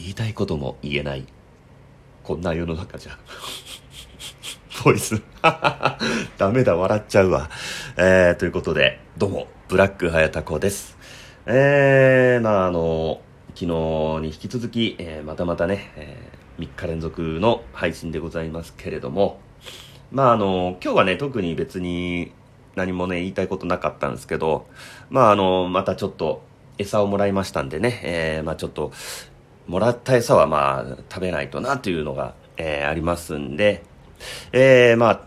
言いたいことも言えない。こんな世の中じゃ。ボイス。ダメだ笑っちゃうわ。えー、ということでどうもブラック早田子です。えー、まああの昨日に引き続き、えー、またまたね、えー、3日連続の配信でございますけれどもまああの今日はね特に別に何もね言いたいことなかったんですけどまああのまたちょっと餌をもらいましたんでね、えー、まあちょっともらった餌はまあ食べないとなというのが、えー、ありますんで、えー、まあ、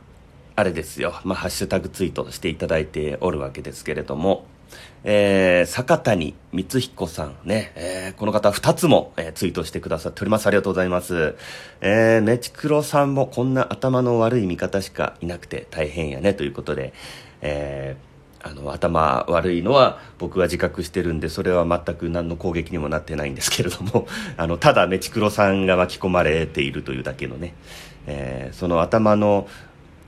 あれですよ、まあ、ハッシュタグツイートしていただいておるわけですけれども、えー、坂谷光彦さんね、えー、この方二つも、えー、ツイートしてくださっております。ありがとうございます。えー、メチクロさんもこんな頭の悪い味方しかいなくて大変やねということで、えー、あの頭悪いのは僕は自覚してるんでそれは全く何の攻撃にもなってないんですけれども あのただメチクロさんが巻き込まれているというだけのね、えー、その頭の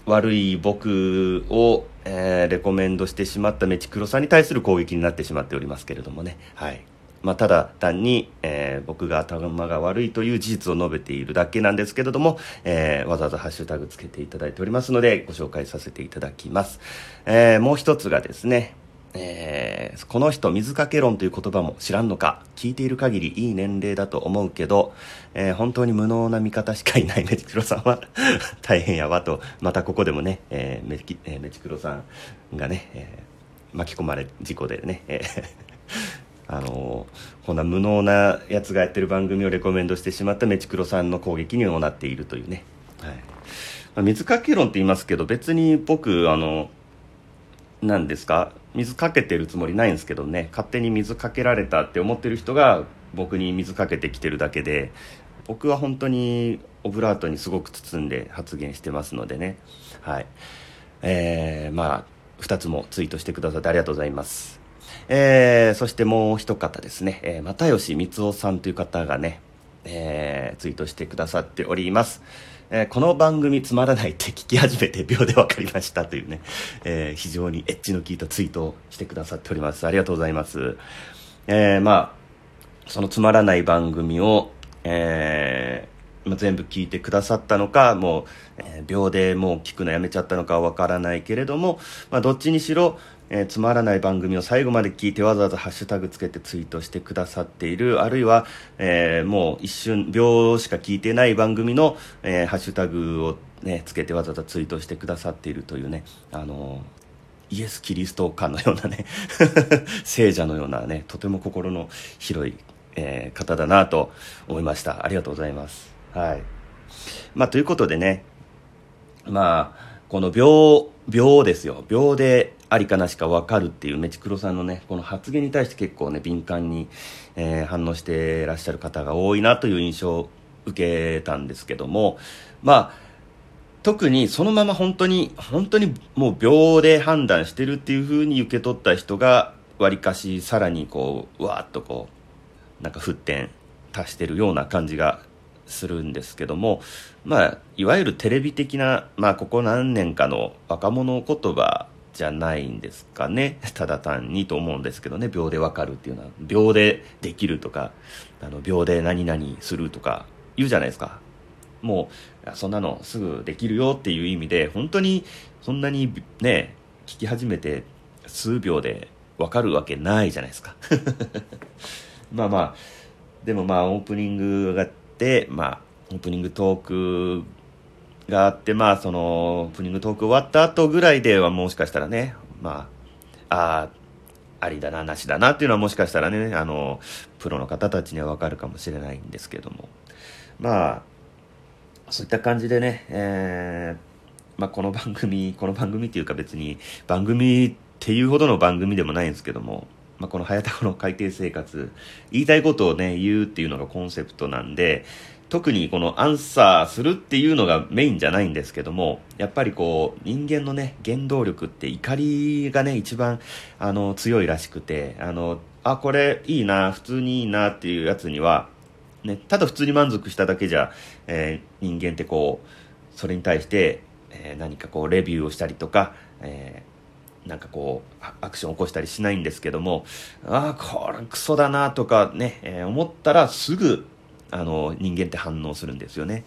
悪い僕を、えー、レコメンドしてしまったメチクロさんに対する攻撃になってしまっておりますけれどもね。はい。まあ、ただ単に、えー、僕が頭が悪いという事実を述べているだけなんですけれども、えー、わざわざハッシュタグつけていただいておりますので、ご紹介させていただきます。えー、もう一つがですね、えー、この人水かけ論という言葉も知らんのか聞いている限りいい年齢だと思うけど、えー、本当に無能な味方しかいないメチクロさんは 大変やわとまたここでもね、えーメキえー、メチクロさんがね、え、巻き込まれ事故でね、えあのこんな無能なやつがやってる番組をレコメンドしてしまったメチクロさんの攻撃にもなっているというね、はい。ま、水かけ論って言いますけど別に僕あの何ですか？水かけてるつもりないんですけどね。勝手に水かけられたって思ってる人が僕に水かけてきてるだけで僕は本当にオブラートにすごく包んで発言してますのでね。はい。えー、まあ2つもツイートしてくださってありがとうございます。えー、そしてもう一方ですね、えー、又吉光夫さんという方がね、えー、ツイートしてくださっております。えー、この番組つまらないって聞き始めて秒で分かりましたというね、えー、非常にエッジの効いたツイートをしてくださっております。ありがとうございます。えー、まあ、そのつまらない番組を、えー、まあ、全部聞いてくださったのか、もう、え、秒でもう聞くのやめちゃったのかはわからないけれども、まあ、どっちにしろ、えー、つまらない番組を最後まで聞いてわざわざハッシュタグつけてツイートしてくださっているあるいは、えー、もう一瞬秒しか聞いてない番組の、えー、ハッシュタグを、ね、つけてわざわざツイートしてくださっているというね、あのイエス・キリスト感のようなね 聖者のようなねとても心の広い、え、方だなと思いました。ありがとうございます。はい。まあということでねまあこの秒秒ですよ。秒でありかなしか分かるっていうメチクロさんのねこの発言に対して結構ね敏感に、えー、反応してらっしゃる方が多いなという印象を受けたんですけどもまあ特にそのまま本当に本当にもう秒で判断してるっていう風に受け取った人がわりかしさらにこうわーっとこうなんか沸点足してるような感じがするんですけどもまあいわゆるテレビ的なまあここ何年かの若者言葉じゃないんですかね。ただ単にと思うんですけどね。秒でわかるっていうのは秒でできるとかあの秒で何々するとか言うじゃないですか。もうそんなのすぐできるよっていう意味で本当にそんなにね聞き始めて数秒でわかるわけないじゃないですか。まあまあでもまあオープニングがまあオープニングトークがあって、まあ、その、オープニングトーク終わった後ぐらいではもしかしたらね、まあ、ああ、りだな、なしだなっていうのはもしかしたらね、あの、プロの方たちにはわかるかもしれないんですけども。まあ、そういった感じでね、えー、まあ、この番組、この番組っていうか別に番組っていうほどの番組でもないんですけども、まあ、この早田子の海底生活、言いたいことをね、言うっていうのがコンセプトなんで、特にこのアンサーするっていうのがメインじゃないんですけども、やっぱりこう、人間のね、原動力って怒りがね、一番、あの、強いらしくて、あの、あ、これいいな、普通にいいなっていうやつには、ね、ただ普通に満足しただけじゃ、えー、人間ってこう、それに対して、えー、何かこう、レビューをしたりとか、えー、なんかこう、アクションを起こしたりしないんですけども、ああ、これクソだなとかね、えー、思ったらすぐあの、人間って反応するんですよね。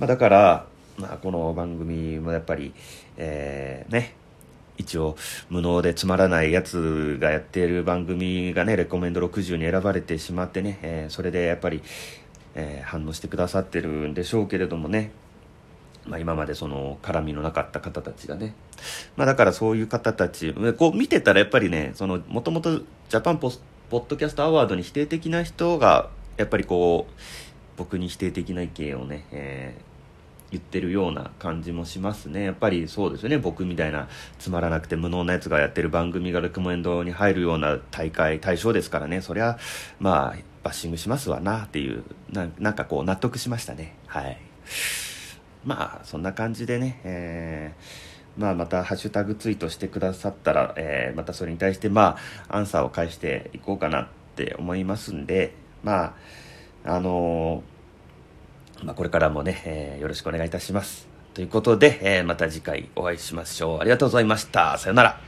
まあ、だから、まあ、この番組もやっぱり、えー、ね、一応、無能でつまらないやつがやっている番組がね、レコメンド60に選ばれてしまってね、えー、それでやっぱり、え、反応してくださってるんでしょうけれどもね、まあ、今までその絡みのなかった方たちがね、まあ、だからそういう方たちこう見てたらやっぱりねもともとジャパンポポッドキャストアワードに否定的な人がやっぱりこう僕に否定的な意見をね、えー言ってるような感じもしますね。やっぱりそうですよね。僕みたいなつまらなくて無能なやつがやってる番組がレコメンドに入るような大会、対象ですからね。そりゃ、まあ、バッシングしますわなっていう、ななんかこう納得しましたね。はい。まあそんな感じでね、えー、まあ、またハッシュタグツイートしてくださったら、えー、またそれに対してまあアンサーを返していこうかなって思いますんでまああのー、まあ、これからもね、えー、よろしくお願いいたします。ということで、えまた次回お会いしましょう。ありがとうございました。さよなら。